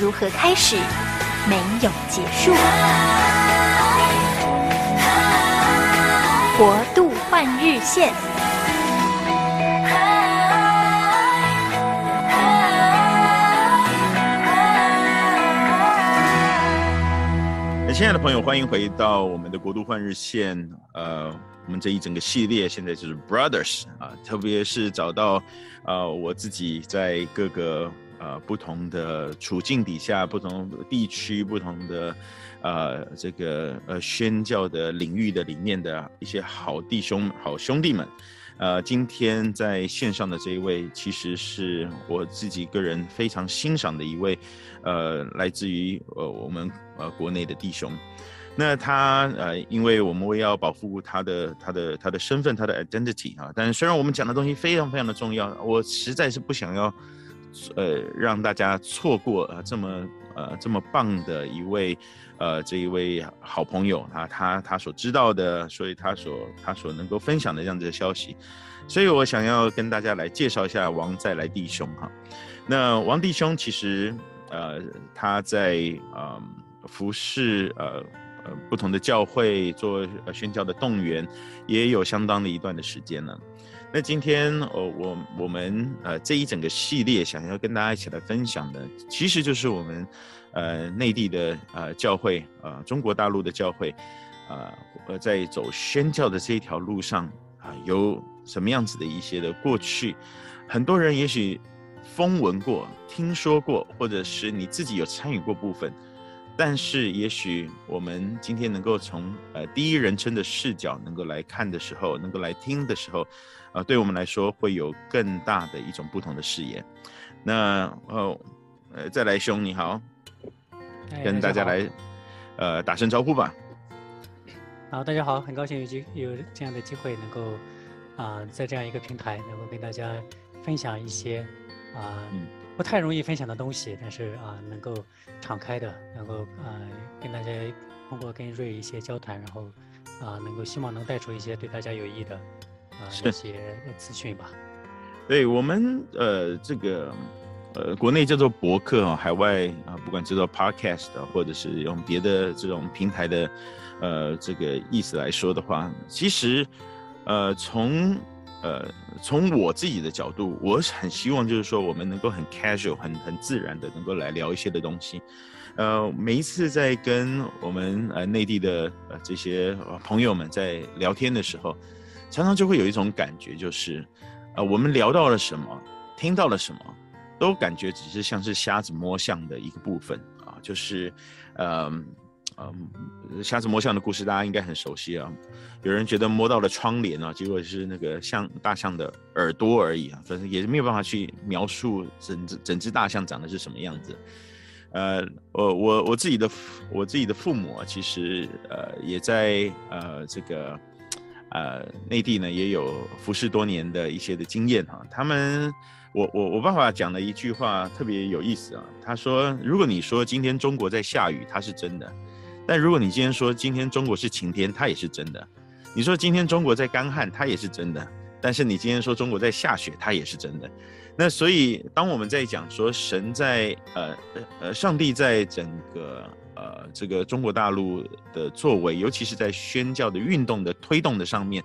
如何开始，没有结束。国度换日线。那亲爱的朋友，欢迎回到我们的国度换日线。呃，我们这一整个系列现在就是 Brothers 啊，特别是找到呃我自己在各个。呃，不同的处境底下，不同地区，不同的呃，这个呃宣教的领域的里面的一些好弟兄、好兄弟们，呃，今天在线上的这一位，其实是我自己个人非常欣赏的一位，呃，来自于呃我们呃国内的弟兄。那他呃，因为我们为要保护他的他的他的身份，他的 identity 啊，但是虽然我们讲的东西非常非常的重要，我实在是不想要。呃，让大家错过呃这么呃这么棒的一位呃这一位好朋友啊，他他所知道的，所以他所他所能够分享的这样子的消息，所以我想要跟大家来介绍一下王再来弟兄哈。那王弟兄其实呃他在呃服侍呃呃不同的教会做宣教的动员，也有相当的一段的时间了。那今天，呃，我我们呃这一整个系列想要跟大家一起来分享的，其实就是我们呃内地的呃教会，呃中国大陆的教会，呃呃在走宣教的这一条路上啊，有什么样子的一些的过去，很多人也许风闻过、听说过，或者是你自己有参与过部分。但是，也许我们今天能够从呃第一人称的视角能够来看的时候，能够来听的时候，呃，对我们来说会有更大的一种不同的视野。那哦，呃，再来兄你好，跟大家来呃打声招呼吧。好，大家好，很高兴有机有这样的机会能够啊、呃，在这样一个平台能够跟大家分享一些啊。呃嗯不太容易分享的东西，但是啊，能够敞开的，能够啊，跟大家通过跟瑞一些交谈，然后啊，能够希望能带出一些对大家有益的啊一些资讯吧。对我们呃，这个呃，国内叫做博客啊，海外啊，不管叫做 podcast 或者是用别的这种平台的呃这个意思来说的话，其实呃从。呃，从我自己的角度，我很希望就是说，我们能够很 casual、很很自然的能够来聊一些的东西。呃，每一次在跟我们呃内地的呃这些朋友们在聊天的时候，常常就会有一种感觉，就是呃我们聊到了什么，听到了什么，都感觉只是像是瞎子摸象的一个部分啊，就是呃。嗯，瞎子摸象的故事大家应该很熟悉啊。有人觉得摸到了窗帘啊，结果是那个象大象的耳朵而已啊，反正也是没有办法去描述整只整只大象长得是什么样子。呃，我我我自己的我自己的父母啊，其实呃也在呃这个呃内地呢也有服侍多年的一些的经验哈。他们我我我爸爸讲了一句话特别有意思啊，他说：如果你说今天中国在下雨，它是真的。但如果你今天说今天中国是晴天，它也是真的；你说今天中国在干旱，它也是真的。但是你今天说中国在下雪，它也是真的。那所以，当我们在讲说神在呃呃上帝在整个呃这个中国大陆的作为，尤其是在宣教的运动的推动的上面，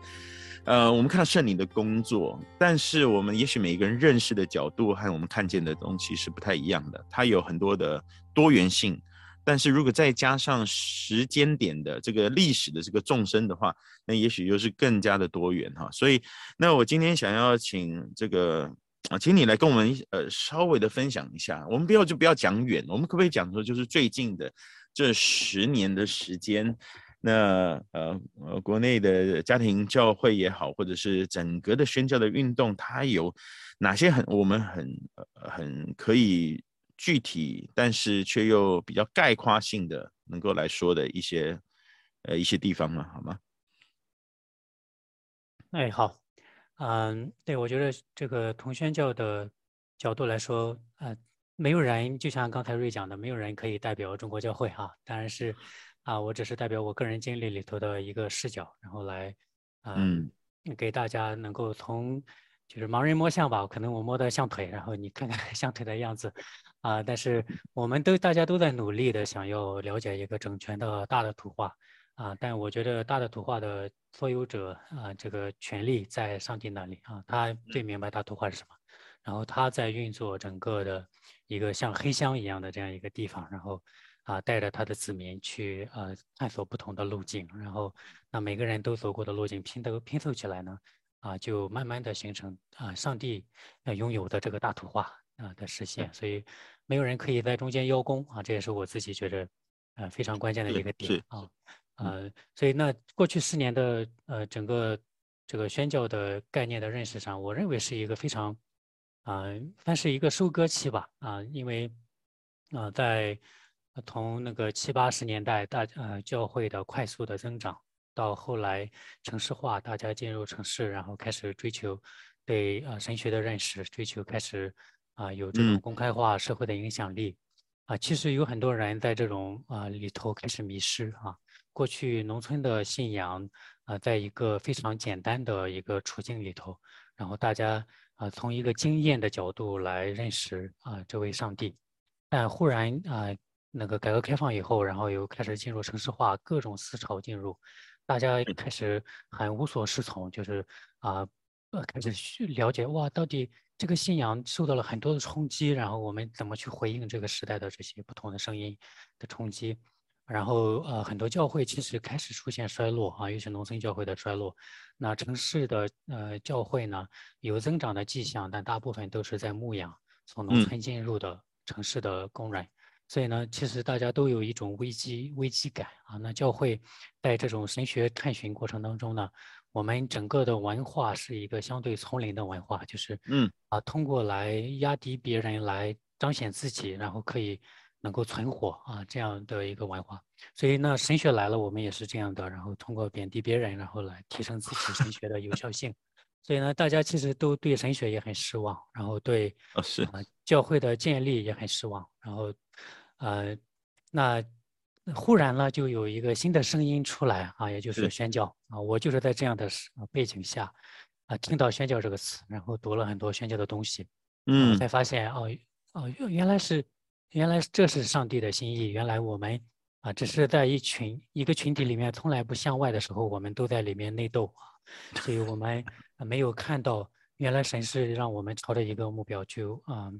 呃，我们看到圣灵的工作，但是我们也许每一个人认识的角度和我们看见的东西是不太一样的，它有很多的多元性。但是如果再加上时间点的这个历史的这个纵深的话，那也许又是更加的多元哈。所以，那我今天想要请这个啊，请你来跟我们呃稍微的分享一下。我们不要就不要讲远，我们可不可以讲说就是最近的这十年的时间？那呃呃，国内的家庭教会也好，或者是整个的宣教的运动，它有哪些很我们很很可以。具体，但是却又比较概括性的，能够来说的一些呃一些地方嘛？好吗？哎，好，嗯，对，我觉得这个同宣教的角度来说，呃，没有人就像刚才瑞讲的，没有人可以代表中国教会哈，当然是啊，我只是代表我个人经历里头的一个视角，然后来，呃、嗯，给大家能够从就是盲人摸象吧，可能我摸的象腿，然后你看看 象腿的样子，啊，但是我们都大家都在努力的想要了解一个整全的大的图画。啊，但我觉得大的图画的所有者啊，这个权利在上帝那里啊，他最明白大图画是什么，然后他在运作整个的一个像黑箱一样的这样一个地方，然后啊，带着他的子民去呃探索不同的路径，然后那每个人都走过的路径拼都拼凑起来呢，啊，就慢慢的形成啊，上帝呃拥有的这个大图画啊的实现，所以没有人可以在中间邀功啊，这也是我自己觉得呃非常关键的一个点啊。呃，所以那过去四年的呃整个这个宣教的概念的认识上，我认为是一个非常啊、呃，算是一个收割期吧啊、呃，因为啊、呃、在从那个七八十年代大呃教会的快速的增长，到后来城市化，大家进入城市，然后开始追求对啊、呃、神学的认识，追求开始啊、呃、有这种公开化社会的影响力啊、呃，其实有很多人在这种啊、呃、里头开始迷失啊。过去农村的信仰，啊、呃，在一个非常简单的一个处境里头，然后大家啊、呃，从一个经验的角度来认识啊、呃，这位上帝。但忽然啊、呃，那个改革开放以后，然后又开始进入城市化，各种思潮进入，大家开始很无所适从，就是啊，呃，开始去了解哇，到底这个信仰受到了很多的冲击，然后我们怎么去回应这个时代的这些不同的声音的冲击？然后呃，很多教会其实开始出现衰落啊，尤其农村教会的衰落。那城市的呃教会呢，有增长的迹象，但大部分都是在牧养从农村进入的城市的工人。嗯、所以呢，其实大家都有一种危机危机感啊。那教会在这种神学探寻过程当中呢，我们整个的文化是一个相对丛林的文化，就是嗯啊，通过来压低别人来彰显自己，然后可以。能够存活啊，这样的一个文化，所以呢，神学来了，我们也是这样的，然后通过贬低别人，然后来提升自己神学的有效性。所以呢，大家其实都对神学也很失望，然后对啊是啊教会的建立也很失望，然后呃，那忽然呢，就有一个新的声音出来啊，也就是宣教啊，我就是在这样的背景下啊，听到宣教这个词，然后读了很多宣教的东西，嗯，才发现哦哦，原来是。原来这是上帝的心意。原来我们啊，只是在一群一个群体里面，从来不向外的时候，我们都在里面内斗啊。所以我们没有看到，原来神是让我们朝着一个目标去啊，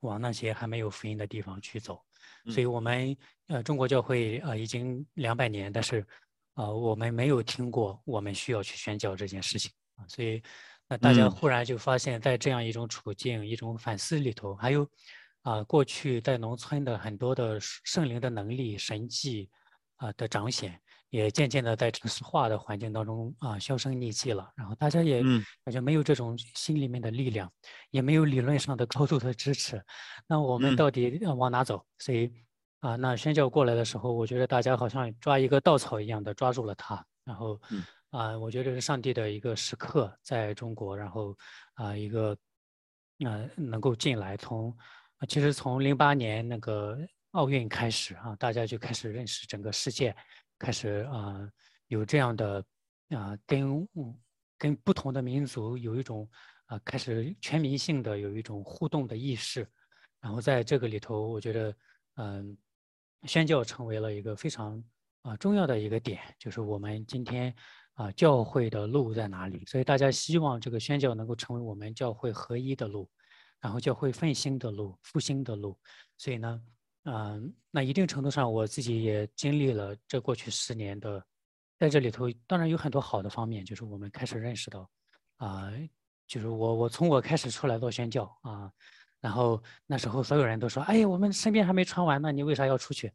往那些还没有福音的地方去走。所以我们呃，中国教会呃，已经两百年，但是呃，我们没有听过我们需要去宣教这件事情啊。所以那大家忽然就发现，在这样一种处境、一种反思里头，还有。啊，过去在农村的很多的圣灵的能力、神迹啊的彰显，也渐渐的在城市化的环境当中啊销声匿迹了。然后大家也感觉没有这种心里面的力量，也没有理论上的高度的支持。那我们到底要往哪走？所以啊，那宣教过来的时候，我觉得大家好像抓一个稻草一样的抓住了它。然后啊，我觉得是上帝的一个时刻在中国，然后啊一个啊能够进来从。其实从零八年那个奥运开始啊，大家就开始认识整个世界，开始啊有这样的啊跟跟不同的民族有一种啊开始全民性的有一种互动的意识，然后在这个里头，我觉得嗯宣教成为了一个非常啊重要的一个点，就是我们今天啊教会的路在哪里？所以大家希望这个宣教能够成为我们教会合一的路。然后教会复兴的路，复兴的路，所以呢，嗯、呃，那一定程度上我自己也经历了这过去十年的，在这里头当然有很多好的方面，就是我们开始认识到，啊、呃，就是我我从我开始出来做宣教啊、呃，然后那时候所有人都说，哎，我们身边还没传完呢，你为啥要出去？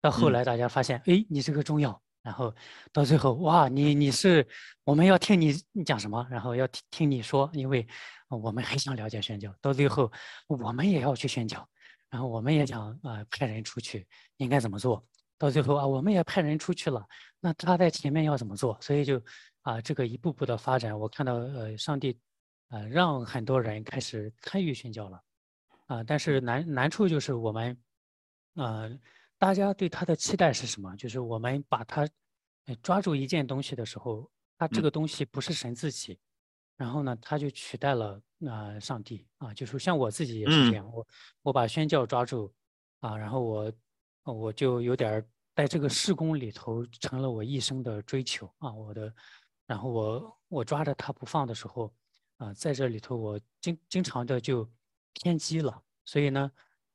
到后来大家发现，哎，你这个中药。然后到最后，哇，你你是我们要听你你讲什么，然后要听听你说，因为我们很想了解宣教。到最后，我们也要去宣教，然后我们也想啊、呃、派人出去，应该怎么做？到最后啊，我们也派人出去了，那他在前面要怎么做？所以就啊，这个一步步的发展，我看到呃，上帝呃让很多人开始参与宣教了啊，但是难难处就是我们呃，大家对他的期待是什么？就是我们把他抓住一件东西的时候，他这个东西不是神自己。然后呢，他就取代了呃上帝啊，就是像我自己也是这样，嗯、我我把宣教抓住啊，然后我我就有点在这个事工里头成了我一生的追求啊，我的，然后我我抓着他不放的时候啊，在这里头我经经常的就偏激了，所以呢，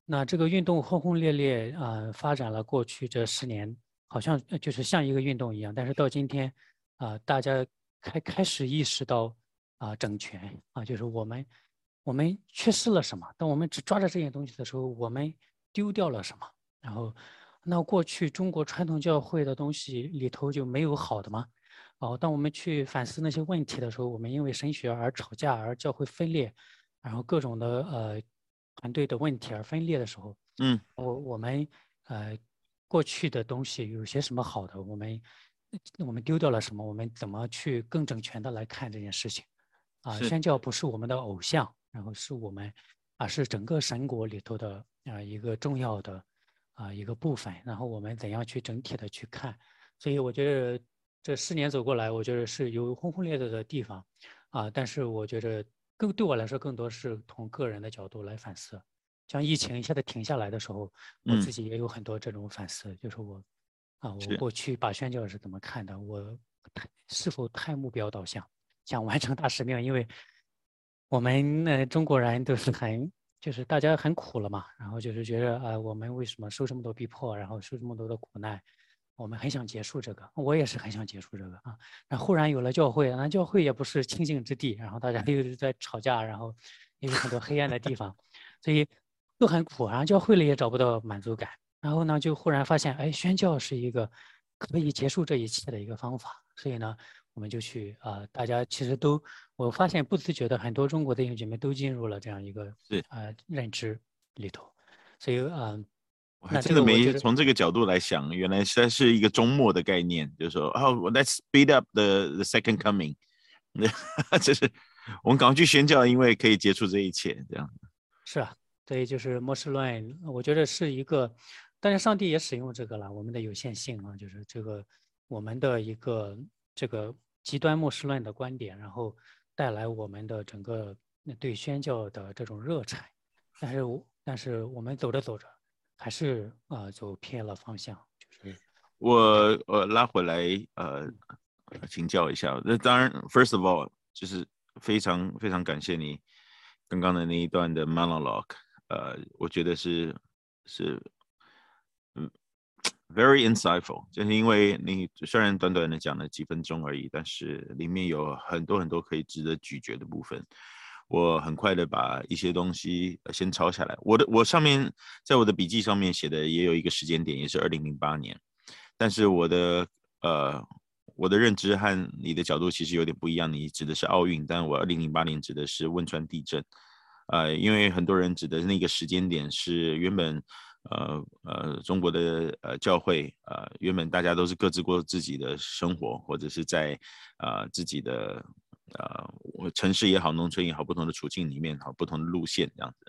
那这个运动轰轰烈烈啊，发展了过去这十年，好像就是像一个运动一样，但是到今天啊，大家开开始意识到。啊，整全啊，就是我们，我们缺失了什么？当我们只抓着这些东西的时候，我们丢掉了什么？然后，那过去中国传统教会的东西里头就没有好的吗？哦，当我们去反思那些问题的时候，我们因为神学而吵架，而教会分裂，然后各种的呃团队的问题而分裂的时候，嗯，我我们呃过去的东西有些什么好的？我们我们丢掉了什么？我们怎么去更整全的来看这件事情？啊，宣教不是我们的偶像，然后是我们，啊，是整个神国里头的啊一个重要的啊一个部分。然后我们怎样去整体的去看？所以我觉得这四年走过来，我觉得是有轰轰烈烈的地方，啊，但是我觉得更对我来说，更多是从个人的角度来反思。像疫情一下子停下来的时候，我自己也有很多这种反思，嗯、就是我啊，我过去把宣教是怎么看的？我是否太目标导向？想完成大使命，因为我们呃中国人都是很，就是大家很苦了嘛，然后就是觉得啊、我们为什么受这么多逼迫，然后受这么多的苦难，我们很想结束这个，我也是很想结束这个啊。那忽然有了教会，那教会也不是清净之地，然后大家 又在吵架，然后也有很多黑暗的地方，所以都很苦，然后教会里也找不到满足感，然后呢就忽然发现，哎，宣教是一个可以结束这一切的一个方法，所以呢。我们就去啊、呃，大家其实都，我发现不自觉的很多中国的弟兄姐妹都进入了这样一个对啊、呃、认知里头，所以啊，呃、我还真的没从这个角度来想，原来实在是一个终末的概念，就是说哦、oh,，Let's speed up the the second coming，就是我们赶快去宣教，因为可以结束这一切，这样。是啊，所以就是末世论，我觉得是一个，但是上帝也使用这个了，我们的有限性啊，就是这个我们的一个这个。极端末世论的观点，然后带来我们的整个对宣教的这种热忱，但是，但是我们走着走着，还是、呃、走偏了方向。就是我我拉回来呃请教一下，那当然，first of all，就是非常非常感谢你刚刚的那一段的 monologue，呃，我觉得是是。Very insightful，就是因为你虽然短短的讲了几分钟而已，但是里面有很多很多可以值得咀嚼的部分。我很快的把一些东西先抄下来。我的我上面在我的笔记上面写的也有一个时间点，也是二零零八年。但是我的呃我的认知和你的角度其实有点不一样。你指的是奥运，但我二零零八年指的是汶川地震。呃，因为很多人指的那个时间点是原本。呃呃，中国的呃教会呃，原本大家都是各自过自己的生活，或者是在呃自己的呃城市也好，农村也好，不同的处境里面好，不同的路线这样子。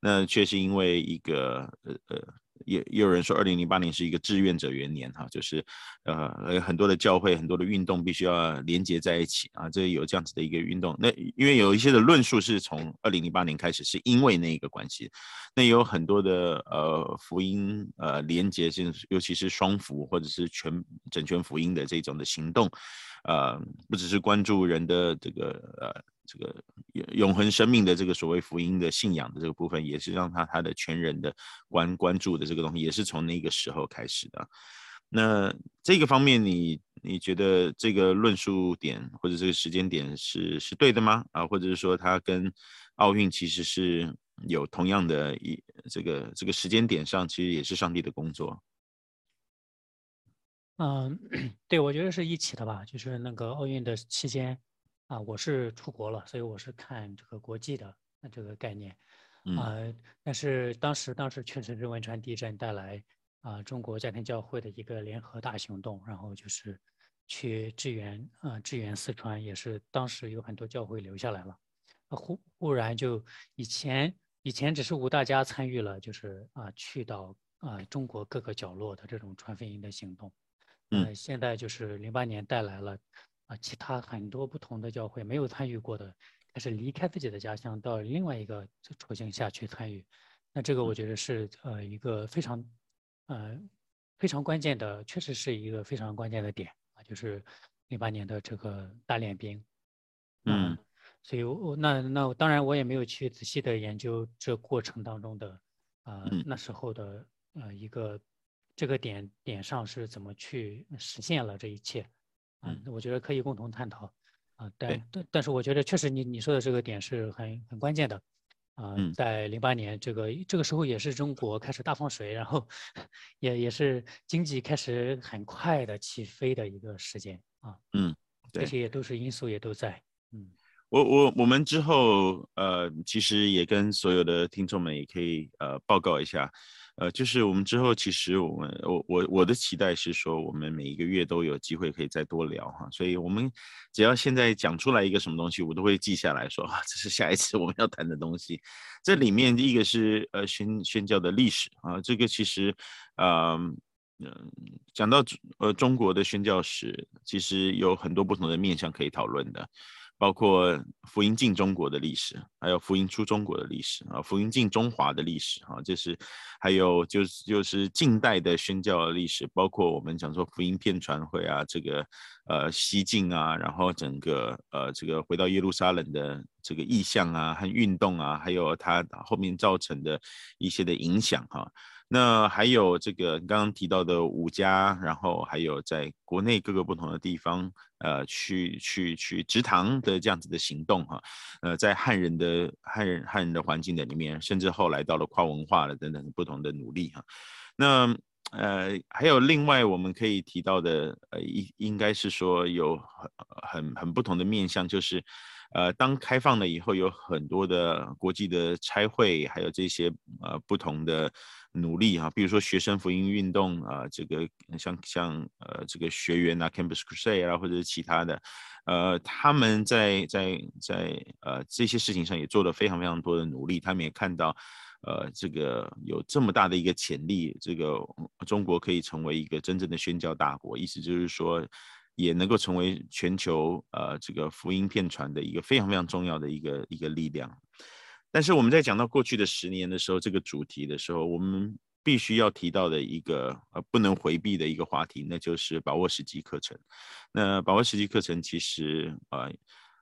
那却是因为一个呃呃。也也有人说，二零零八年是一个志愿者元年哈，就是呃很多的教会、很多的运动必须要连接在一起啊，这有这样子的一个运动。那因为有一些的论述是从二零零八年开始，是因为那一个关系。那有很多的呃福音呃连接性，尤其是双福或者是全整全福音的这种的行动，呃，不只是关注人的这个呃。这个永永恒生命的这个所谓福音的信仰的这个部分，也是让他他的全人的关关注的这个东西，也是从那个时候开始的。那这个方面你，你觉得这个论述点或者这个时间点是是对的吗？啊，或者是说它跟奥运其实是有同样的一这个这个时间点上，其实也是上帝的工作。嗯，对，我觉得是一起的吧，就是那个奥运的期间。啊，我是出国了，所以我是看这个国际的这个概念，啊、呃，但是当时当时确实是汶川地震带来啊、呃、中国家庭教会的一个联合大行动，然后就是去支援啊、呃、支援四川，也是当时有很多教会留下来了。忽忽然就以前以前只是吴大家参与了，就是啊去到啊中国各个角落的这种传福音的行动，呃，现在就是零八年带来了啊其他很多不同的教会没有参与过的，开始离开自己的家乡到另外一个处境下去参与，那这个我觉得是呃一个非常呃非常关键的，确实是一个非常关键的点啊，就是零八年的这个大练兵，嗯。所以我，我那那当然，我也没有去仔细的研究这过程当中的，啊、呃，那时候的呃一个这个点点上是怎么去实现了这一切，啊、呃，我觉得可以共同探讨，啊、呃，但但但是我觉得确实你你说的这个点是很很关键的，啊、呃，在零八年这个这个时候也是中国开始大放水，然后也也是经济开始很快的起飞的一个时间啊，嗯，这些也都是因素也都在，嗯。我我我们之后呃，其实也跟所有的听众们也可以呃报告一下，呃，就是我们之后其实我们我我我的期待是说，我们每一个月都有机会可以再多聊哈，所以我们只要现在讲出来一个什么东西，我都会记下来说，啊，这是下一次我们要谈的东西。这里面第一个是呃宣宣教的历史啊，这个其实呃嗯讲到呃中国的宣教史，其实有很多不同的面向可以讨论的。包括福音进中国的历史，还有福音出中国的历史啊，福音进中华的历史啊，这是还有就是就是近代的宣教的历史，包括我们讲说福音片传会啊，这个呃西进啊，然后整个呃这个回到耶路撒冷的这个意向啊和运动啊，还有它后面造成的一些的影响哈。那还有这个刚刚提到的五家，然后还有在国内各个不同的地方，呃，去去去植堂的这样子的行动哈，呃，在汉人的汉人汉人的环境的里面，甚至后来到了跨文化的等等不同的努力哈。那呃，还有另外我们可以提到的，呃，应应该是说有很很很不同的面向，就是。呃，当开放了以后，有很多的国际的差会，还有这些呃不同的努力哈，比如说学生福音运动啊、这个像像呃这个学员啊，Campus Crusade 啊，或者是其他的，呃，他们在在在呃这些事情上也做了非常非常多的努力，他们也看到呃这个有这么大的一个潜力，这个中国可以成为一个真正的宣教大国，意思就是说。也能够成为全球呃这个福音片传的一个非常非常重要的一个一个力量，但是我们在讲到过去的十年的时候，这个主题的时候，我们必须要提到的一个呃不能回避的一个话题，那就是把握时机课程。那把握时机课程其实呃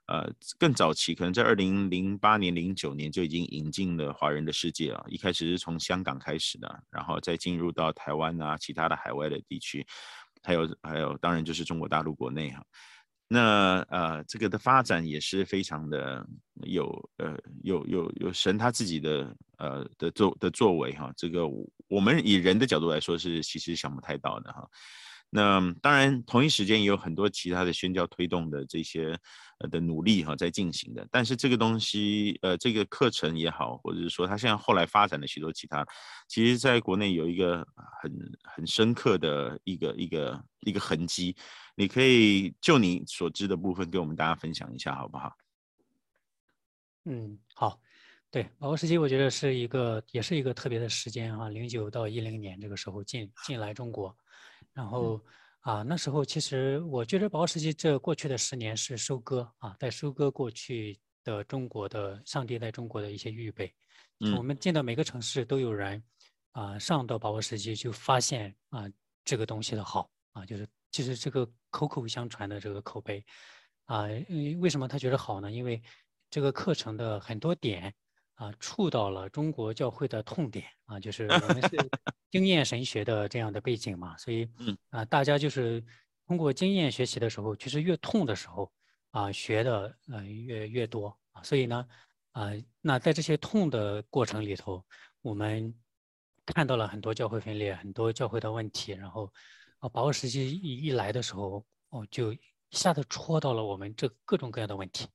呃更早期，可能在二零零八年、零九年就已经引进了华人的世界了。一开始是从香港开始的，然后再进入到台湾啊，其他的海外的地区。还有还有，当然就是中国大陆国内哈，那呃这个的发展也是非常的有呃有有有神他自己的呃的作的作为哈，这个我们以人的角度来说是其实想不太到的哈。那当然，同一时间也有很多其他的宣教推动的这些呃的努力哈在进行的。但是这个东西，呃，这个课程也好，或者是说它现在后来发展的许多其他，其实在国内有一个很很深刻的一个一个一个痕迹。你可以就你所知的部分跟我们大家分享一下，好不好？嗯，好。对，把握时期，我觉得是一个也是一个特别的时间啊，零九到一零年这个时候进进来中国。然后啊，那时候其实我觉得把握时机这过去的十年是收割啊，在收割过去的中国的上帝在中国的一些预备。嗯，我们进到每个城市都有人啊，上到把握时机就发现啊这个东西的好啊，就是其实这个口口相传的这个口碑啊，为什么他觉得好呢？因为这个课程的很多点。啊，触到了中国教会的痛点啊，就是我们是 经验神学的这样的背景嘛，所以啊，大家就是通过经验学习的时候，其实越痛的时候啊，学的呃越越多啊，所以呢啊，那在这些痛的过程里头，我们看到了很多教会分裂，很多教会的问题，然后啊，把握时机一一来的时候，哦，就一下子戳到了我们这各种各样的问题。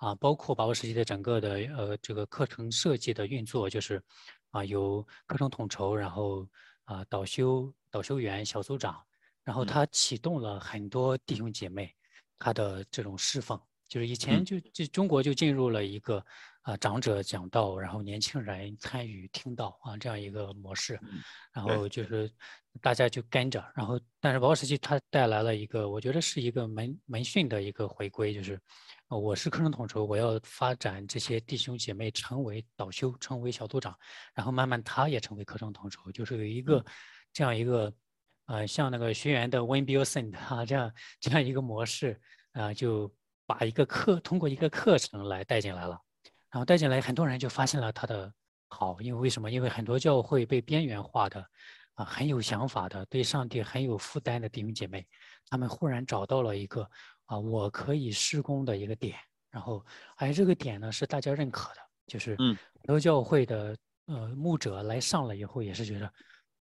啊，包括把握实际的整个的呃这个课程设计的运作，就是啊有课程统筹，然后啊导修导修员、小组长，然后他启动了很多弟兄姐妹他的这种释放。就是以前就就中国就进入了一个啊长者讲道，然后年轻人参与听到啊这样一个模式，然后就是大家就跟着，然后但是把握时机它带来了一个我觉得是一个门门训的一个回归，就是我是课程统筹，我要发展这些弟兄姐妹成为导修，成为小组长，然后慢慢他也成为课程统筹，就是有一个这样一个呃像那个学员的 Win Bill Send 啊这样这样一个模式啊就。把一个课通过一个课程来带进来了，然后带进来很多人就发现了他的好，因为为什么？因为很多教会被边缘化的，啊，很有想法的，对上帝很有负担的弟兄姐妹，他们忽然找到了一个啊，我可以施工的一个点，然后而这个点呢是大家认可的，就是很多教会的呃牧者来上了以后也是觉得，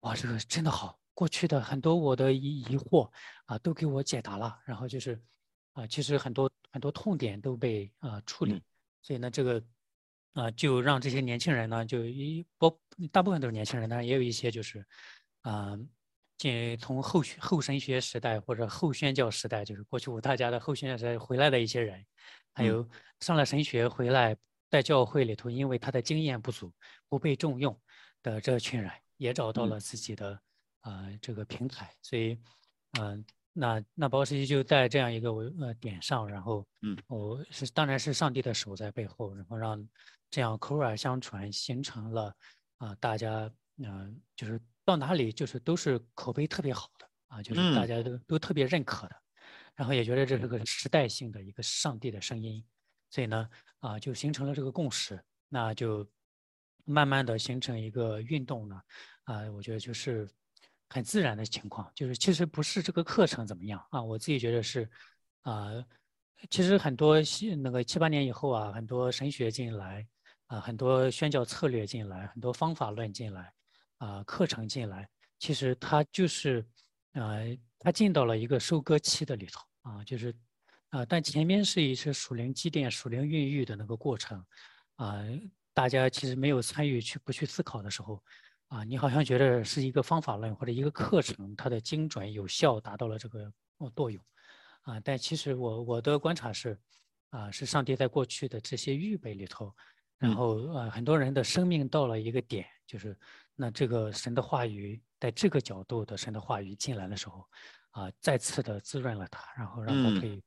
哇，这个真的好，过去的很多我的疑疑惑啊都给我解答了，然后就是。啊，其实很多很多痛点都被啊、呃、处理，嗯、所以呢，这个啊、呃、就让这些年轻人呢，就一不大部分都是年轻人，当然也有一些就是啊，进、呃、从后学后神学时代或者后宣教时代，就是过去五大家的后宣教时代回来的一些人，还有上了神学回来在教会里头，因为他的经验不足不被重用的这群人，也找到了自己的啊、呃、这个平台，所以嗯。呃那那把握时机就在这样一个呃点上，然后嗯，我是当然是上帝的手在背后，然后让这样口耳相传，形成了啊、呃、大家嗯、呃、就是到哪里就是都是口碑特别好的啊，就是大家都都特别认可的，然后也觉得这是个时代性的一个上帝的声音，所以呢啊就形成了这个共识，那就慢慢的形成一个运动呢啊，我觉得就是。很自然的情况，就是其实不是这个课程怎么样啊，我自己觉得是，啊、其实很多那个七八年以后啊，很多神学进来，啊，很多宣教策略进来，很多方法论进来，啊，课程进来，其实它就是，啊、呃，它进到了一个收割期的里头啊，就是，啊，但前面是一些属灵积淀、属灵孕育的那个过程，啊，大家其实没有参与去不去思考的时候。啊，你好像觉得是一个方法论或者一个课程，它的精准有效达到了这个作用，啊，但其实我我的观察是，啊，是上帝在过去的这些预备里头，然后啊，很多人的生命到了一个点，就是那这个神的话语在这个角度的神的话语进来的时候，啊，再次的滋润了他，然后让他可以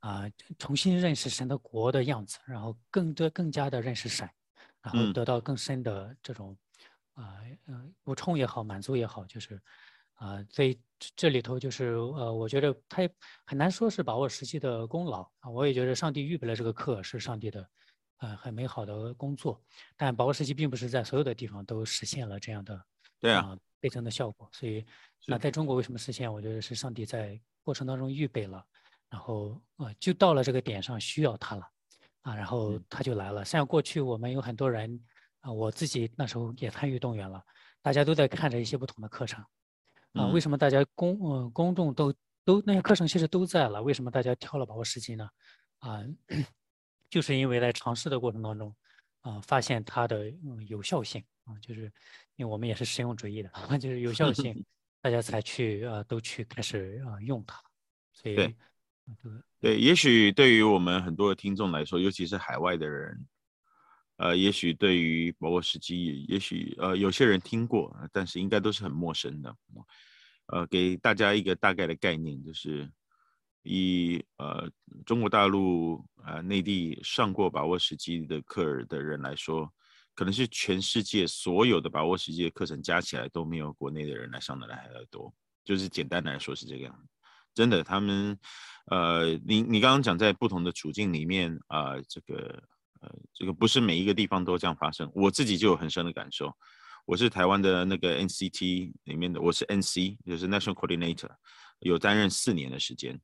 啊重新认识神的国的样子，然后更多更加的认识神，然后得到更深的这种。啊，嗯，补充也好，满足也好，就是，啊，所以这里头就是，呃，我觉得他也很难说是把握时机的功劳啊。我也觉得上帝预备了这个课是上帝的，呃，很美好的工作。但把握时机并不是在所有的地方都实现了这样的，对啊，倍增的效果。所以，那在中国为什么实现？我觉得是上帝在过程当中预备了，然后，呃，就到了这个点上需要他了，啊，然后他就来了。像过去我们有很多人。啊，我自己那时候也参与动员了，大家都在看着一些不同的课程，啊，为什么大家公呃公众都都那些课程其实都在了，为什么大家挑了把握时机呢？啊，就是因为在尝试的过程当中，啊，发现它的嗯有效性啊，就是因为我们也是实用主义的，啊，就是有效性，大家才去啊都去开始啊用它，所以对，对，也许对于我们很多的听众来说，尤其是海外的人。呃，也许对于把握时机，也许呃有些人听过，但是应该都是很陌生的。呃，给大家一个大概的概念，就是以呃中国大陆呃内地上过把握时机的课的人来说，可能是全世界所有的把握时机的课程加起来都没有国内的人来上的来还要多。就是简单来说是这个样子。真的，他们呃，你你刚刚讲在不同的处境里面啊，呃，这个。呃，这个不是每一个地方都这样发生，我自己就有很深的感受。我是台湾的那个 NCT 里面的，我是 NC，就是 National Coordinator，有担任四年的时间，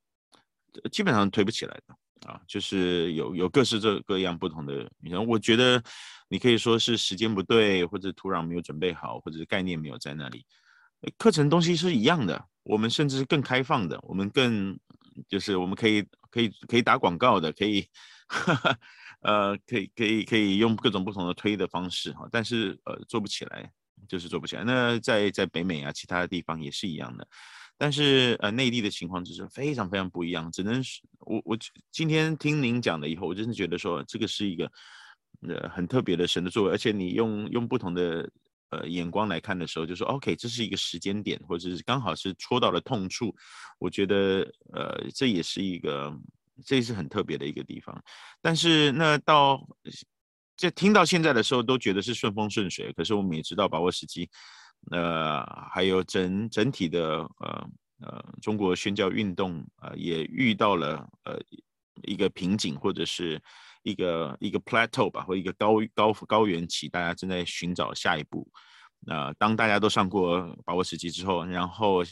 基本上推不起来的啊，就是有有各式各各样不同的。你看，我觉得你可以说是时间不对，或者土壤没有准备好，或者是概念没有在那里。课程东西是一样的，我们甚至是更开放的，我们更就是我们可以可以可以打广告的，可以。呃，可以可以可以用各种不同的推的方式哈，但是呃做不起来，就是做不起来。那在在北美啊，其他的地方也是一样的，但是呃内地的情况就是非常非常不一样。只能是我我今天听您讲了以后，我真的觉得说这个是一个呃很特别的神的作为，而且你用用不同的。呃，眼光来看的时候，就说 OK，这是一个时间点，或者是刚好是戳到了痛处。我觉得，呃，这也是一个，这是很特别的一个地方。但是，那到这听到现在的时候，都觉得是顺风顺水。可是我们也知道，把握时机，呃，还有整整体的，呃呃，中国宣教运动，呃，也遇到了呃一个瓶颈，或者是。一个一个 plateau 吧，或一个高高高原期，大家正在寻找下一步。那、当大家都上过把握时机之后，然后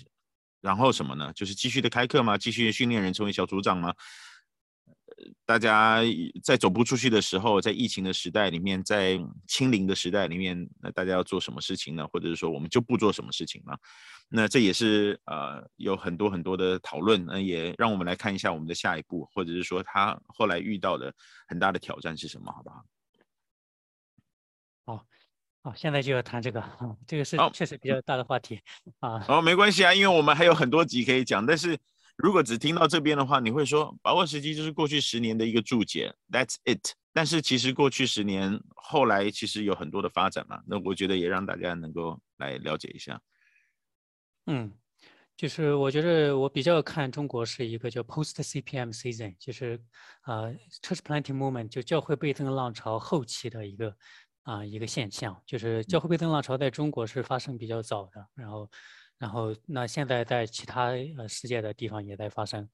然后什么呢？就是继续的开课吗？继续训练人成为小组长吗？大家在走不出去的时候，在疫情的时代里面，在清零的时代里面，那大家要做什么事情呢？或者是说，我们就不做什么事情呢？那这也是呃有很多很多的讨论，那也让我们来看一下我们的下一步，或者是说他后来遇到的很大的挑战是什么，好不好？好，好，现在就要谈这个，嗯，这个是确实比较大的话题啊。哦，没关系啊，因为我们还有很多集可以讲，但是。如果只听到这边的话，你会说把握时机就是过去十年的一个注解，That's it。但是其实过去十年后来其实有很多的发展嘛，那我觉得也让大家能够来了解一下。嗯，就是我觉得我比较看中国是一个叫 Post CPM Season，就是啊、呃、Church Planting Movement 就教会倍增浪潮后期的一个啊、呃、一个现象，就是教会倍增浪潮在中国是发生比较早的，然后。然后，那现在在其他呃世界的地方也在发生。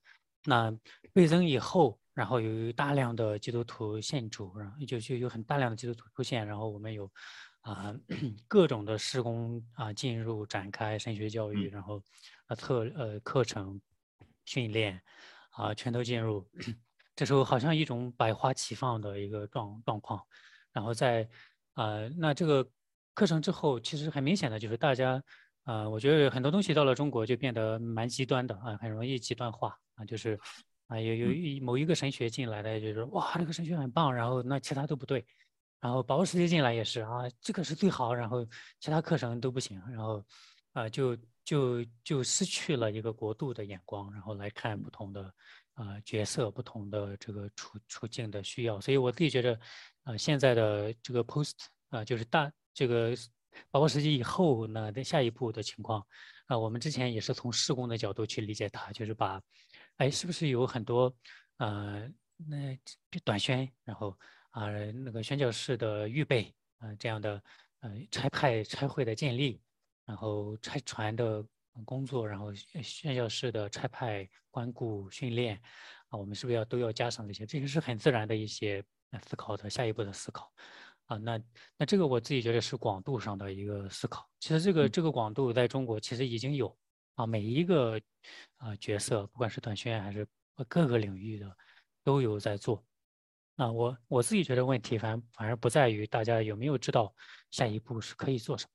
那倍增以后，然后有大量的基督徒信主，然后就就有很大量的基督徒出现。然后我们有啊、呃、各种的施工啊进入展开神学教育，然后啊特呃课程训练啊全都进入。这时候好像一种百花齐放的一个状状况。然后在啊、呃、那这个课程之后，其实很明显的就是大家。啊、呃，我觉得很多东西到了中国就变得蛮极端的啊，很容易极端化啊，就是啊，有有一某一个神学进来的，就是哇，这个神学很棒，然后那其他都不对，然后把握时捷进来也是啊，这个是最好，然后其他课程都不行，然后啊，就就就失去了一个国度的眼光，然后来看不同的啊、呃、角色、不同的这个处处境的需要，所以我自己觉得啊、呃，现在的这个 post 啊、呃，就是大这个。把握时机以后呢，的下一步的情况，啊，我们之前也是从施工的角度去理解它，就是把，哎，是不是有很多，呃，那短宣，然后啊，那个宣教室的预备，啊，这样的，呃，差派差会的建立，然后差传的工作，然后宣教室的差派关顾训练，啊，我们是不是要都要加上这些？这个是很自然的一些思考的下一步的思考。啊，那那这个我自己觉得是广度上的一个思考。其实这个这个广度在中国其实已经有啊，每一个啊角色，不管是短宣还是各个领域的，都有在做。那我我自己觉得问题反反而不在于大家有没有知道下一步是可以做什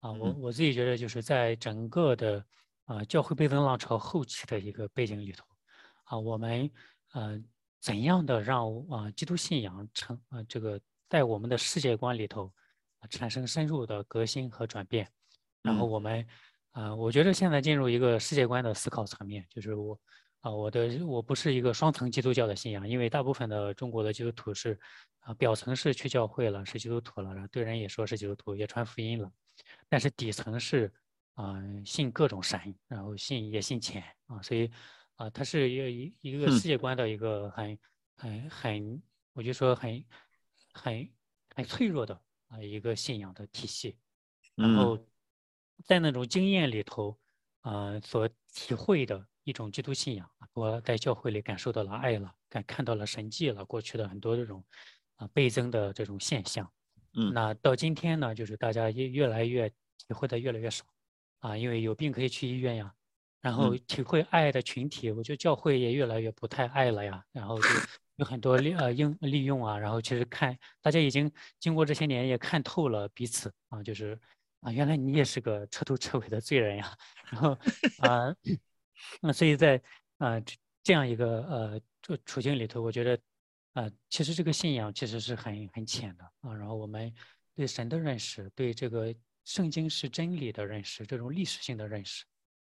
么啊。我我自己觉得就是在整个的啊教会倍增浪潮后期的一个背景里头啊，我们呃怎样的让啊基督信仰成啊这个。在我们的世界观里头，产生深入的革新和转变。然后我们，啊、呃，我觉得现在进入一个世界观的思考层面，就是我，啊、呃，我的我不是一个双层基督教的信仰，因为大部分的中国的基督徒是，啊，表层是去教会了，是基督徒了，然后对人也说是基督徒，也传福音了，但是底层是，啊、呃，信各种神，然后信也信钱啊，所以，啊，它是一个一一个世界观的一个很很很，我就说很。很很脆弱的啊一个信仰的体系，然后在那种经验里头啊所体会的一种基督信仰，我在教会里感受到了爱了，感看到了神迹了，过去的很多这种啊倍增的这种现象，嗯，那到今天呢，就是大家越越来越体会的越来越少啊，因为有病可以去医院呀，然后体会爱的群体，我觉得教会也越来越不太爱了呀，然后就。有很多利呃应利用啊，然后其实看大家已经经过这些年也看透了彼此啊，就是啊原来你也是个彻头彻尾的罪人呀，然后啊那所以在啊这样一个呃处处境里头，我觉得呃，其实这个信仰其实是很很浅的啊。然后我们对神的认识，对这个圣经是真理的认识，这种历史性的认识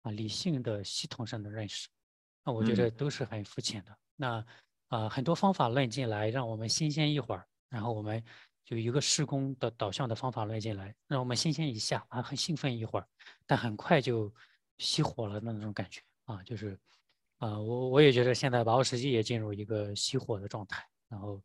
啊，理性的系统上的认识，那我觉得都是很肤浅的。嗯、那啊，很多方法论进来，让我们新鲜一会儿，然后我们就一个施工的导向的方法论进来，让我们新鲜一下啊，很兴奋一会儿，但很快就熄火了的那种感觉啊，就是。啊，我我也觉得现在把握时机也进入一个熄火的状态，然后，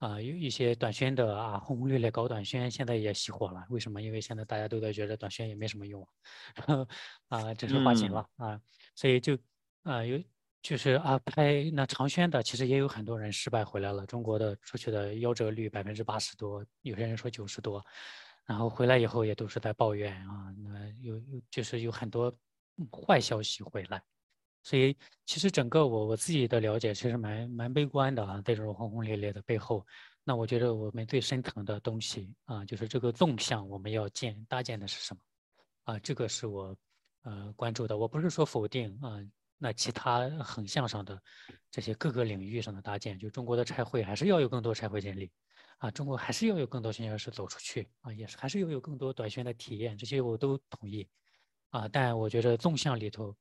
啊，有一些短宣的啊，轰轰烈烈搞短宣，现在也熄火了。为什么？因为现在大家都在觉得短宣也没什么用，然后啊，只是花钱了啊，所以就啊有就是啊拍那长宣的，其实也有很多人失败回来了。中国的出去的夭折率百分之八十多，有些人说九十多，然后回来以后也都是在抱怨啊，那有有就是有很多坏消息回来。所以，其实整个我我自己的了解其实蛮蛮悲观的啊，在这种轰轰烈烈的背后，那我觉得我们最深层的东西啊，就是这个纵向我们要建搭建的是什么啊？这个是我呃关注的。我不是说否定啊，那其他横向上的这些各个领域上的搭建，就中国的差会还是要有更多差会建立啊，中国还是要有更多宣教士走出去啊，也是还是要有更多短宣的体验，这些我都同意啊。但我觉得纵向里头。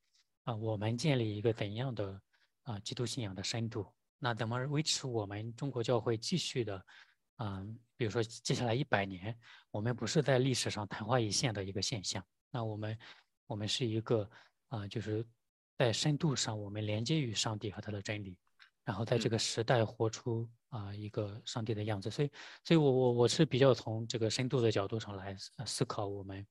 啊，我们建立一个怎样的啊基督信仰的深度？那怎么维持我们中国教会继续的啊？比如说接下来一百年，我们不是在历史上昙花一现的一个现象。那我们我们是一个啊，就是在深度上我们连接于上帝和他的真理，然后在这个时代活出啊一个上帝的样子。所以，所以我我我是比较从这个深度的角度上来思考我们。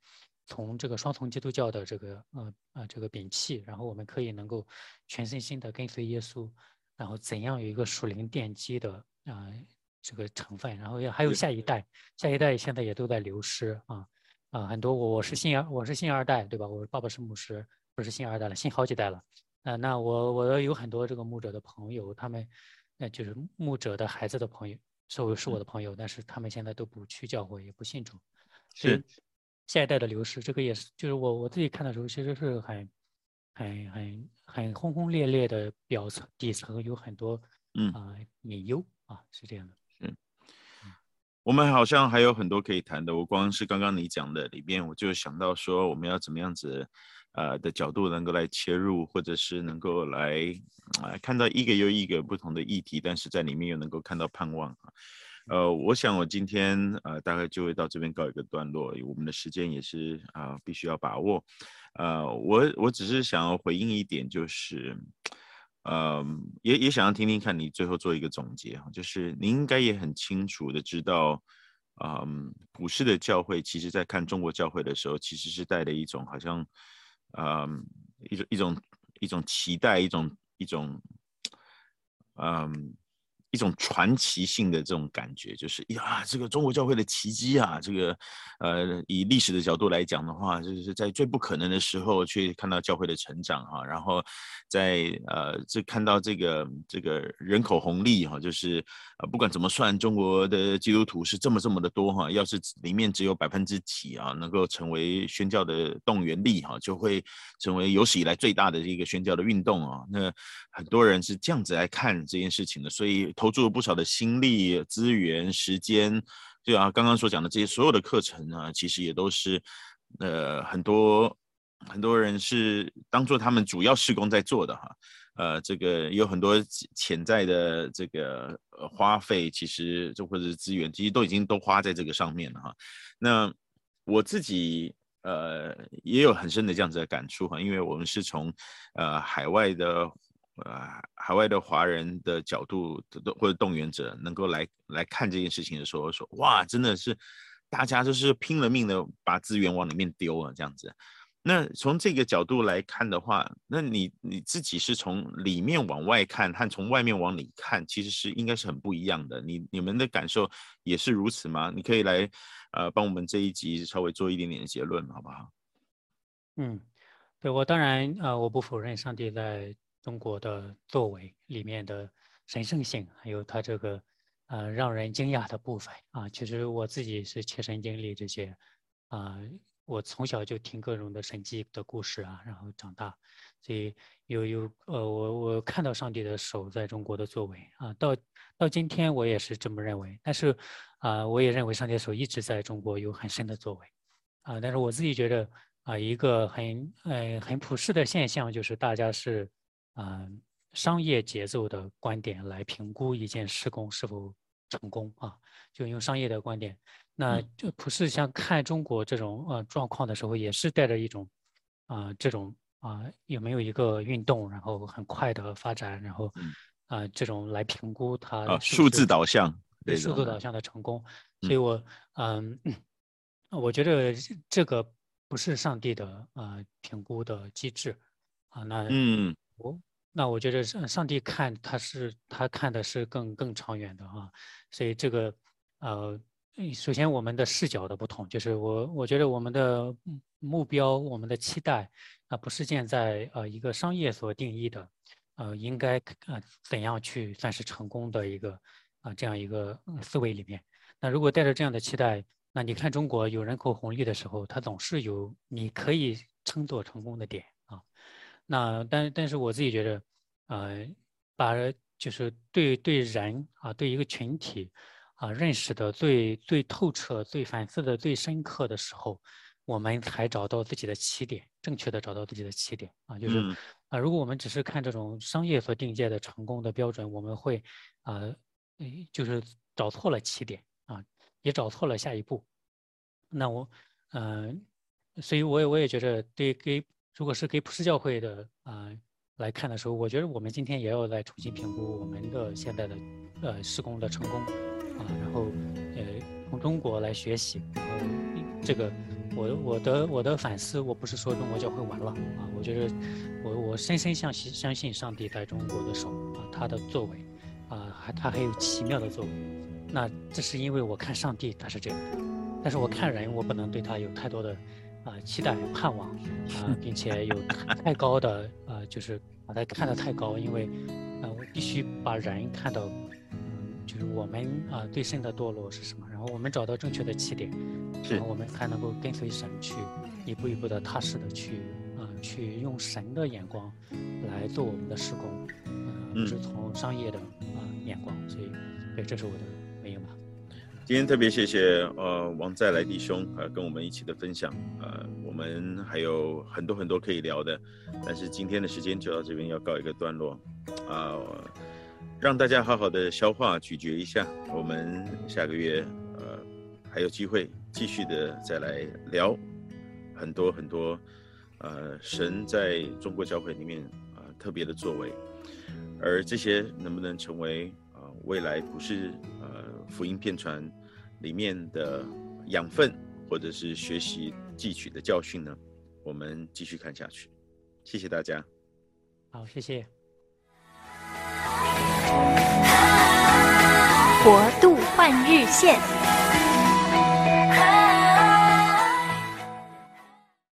从这个双重基督教的这个呃呃这个摒弃，然后我们可以能够全身心的跟随耶稣，然后怎样有一个属灵奠基的啊、呃、这个成分，然后也还有下一代，下一代现在也都在流失啊啊很多我我是信二我是信二代对吧？我爸爸是牧师，不是信二代了，信好几代了。啊、呃，那我我有很多这个牧者的朋友，他们那就是牧者的孩子的朋友，是我是我的朋友，但是他们现在都不去教会，也不信主，是。下一代的流失，这个也是，就是我我自己看的时候，其实是很、很、很、很轰轰烈烈的表层底层有很多嗯啊隐忧啊，是这样的。嗯，我们好像还有很多可以谈的。我光是刚刚你讲的里面，我就想到说，我们要怎么样子呃的角度能够来切入，或者是能够来啊、看到一个又一个不同的议题，但是在里面又能够看到盼望啊。呃，我想我今天呃大概就会到这边告一个段落，我们的时间也是啊、必须要把握。呃，我我只是想要回应一点，就是，呃，也也想要听听看你最后做一个总结哈，就是你应该也很清楚的知道，嗯、普世的教会其实在看中国教会的时候，其实是带着一种好像，嗯、一种一种一种期待，一种一种，嗯。一种传奇性的这种感觉，就是呀，这个中国教会的奇迹啊，这个，呃，以历史的角度来讲的话，就是在最不可能的时候去看到教会的成长哈、然后在呃，这看到这个这个人口红利哈、就是呃，不管怎么算，中国的基督徒是这么这么的多哈、要是里面只有百分之几啊，能够成为宣教的动员力哈、就会成为有史以来最大的一个宣教的运动啊，那很多人是这样子来看这件事情的，所以。投投注了不少的心力、资源、时间，对啊，刚刚所讲的这些所有的课程呢，其实也都是，呃，很多很多人是当做他们主要事工在做的哈，呃，这个有很多潜在的这个花费，其实就或者是资源，其实都已经都花在这个上面了哈。那我自己呃也有很深的这样子的感触哈，因为我们是从呃海外的。呃，海外的华人的角度的或者动员者能够来来看这件事情的时候，说哇，真的是大家就是拼了命的把资源往里面丢啊，这样子。那从这个角度来看的话，那你你自己是从里面往外看和从外面往里看，其实是应该是很不一样的。你你们的感受也是如此吗？你可以来呃帮我们这一集稍微做一点点的结论，好不好？嗯，对，我当然啊、呃，我不否认上帝在。中国的作为里面的神圣性，还有它这个呃让人惊讶的部分啊，其实我自己是切身经历这些啊我从小就听各种的神迹的故事啊，然后长大，所以有有呃，我我看到上帝的手在中国的作为啊，到到今天我也是这么认为。但是啊、我也认为上帝的手一直在中国有很深的作为啊。但是我自己觉得啊，一个很呃很普世的现象就是大家是啊商业节奏的观点来评估一件施工是否成功啊，就用商业的观点。那就不是像看中国这种呃状况的时候，也是带着一种啊、呃、这种啊、呃、有没有一个运动，然后很快的发展，然后啊、呃、这种来评估它数字导向，对数字导向的成功。所以我嗯，我觉得这个不是上帝的啊、呃、评估的机制啊。那嗯哦那我觉得上上帝看他是他看的是更更长远的啊。所以这个呃。首先，我们的视角的不同，就是我我觉得我们的目标、我们的期待啊，不是建在呃一个商业所定义的，呃，应该呃怎样去算是成功的一个啊这样一个思维里面。那如果带着这样的期待，那你看中国有人口红利的时候，它总是有你可以称作成功的点啊。那但但是我自己觉得，呃，把就是对对人啊，对一个群体。啊，认识的最最透彻、最反思的最深刻的时候，我们才找到自己的起点，正确的找到自己的起点啊，就是啊，如果我们只是看这种商业所定界的成功的标准，我们会啊，就是找错了起点啊，也找错了下一步。那我嗯、呃，所以我也我也觉得，对给如果是给普世教会的啊来看的时候，我觉得我们今天也要来重新评估我们的现在的呃施工的成功。啊，然后，呃，从中国来学习，然后这个，我我的我的反思，我不是说中国教会完了啊，我觉得我我深深相信相信上帝在中国的手啊，他的作为，啊，还他还有奇妙的作为，那这是因为我看上帝他是这样的，但是我看人，我不能对他有太多的啊期待盼望啊，并且有太高的啊，就是把它看得太高，因为啊，我必须把人看到。嗯就是我们啊，最深的堕落是什么？然后我们找到正确的起点，然后我们才能够跟随神去一步一步的踏实的去啊，去用神的眼光来做我们的施工，嗯，不是从商业的啊眼光。所以，对，这是我的。今天特别谢谢呃王再来弟兄呃跟我们一起的分享，呃，我们还有很多很多可以聊的，但是今天的时间就到这边要告一个段落啊。让大家好好的消化咀嚼一下，我们下个月呃还有机会继续的再来聊很多很多呃神在中国教会里面啊、特别的作为，而这些能不能成为啊、未来不是呃福音片传里面的养分，或者是学习汲取的教训呢？我们继续看下去，谢谢大家。好，谢谢。国度换日线。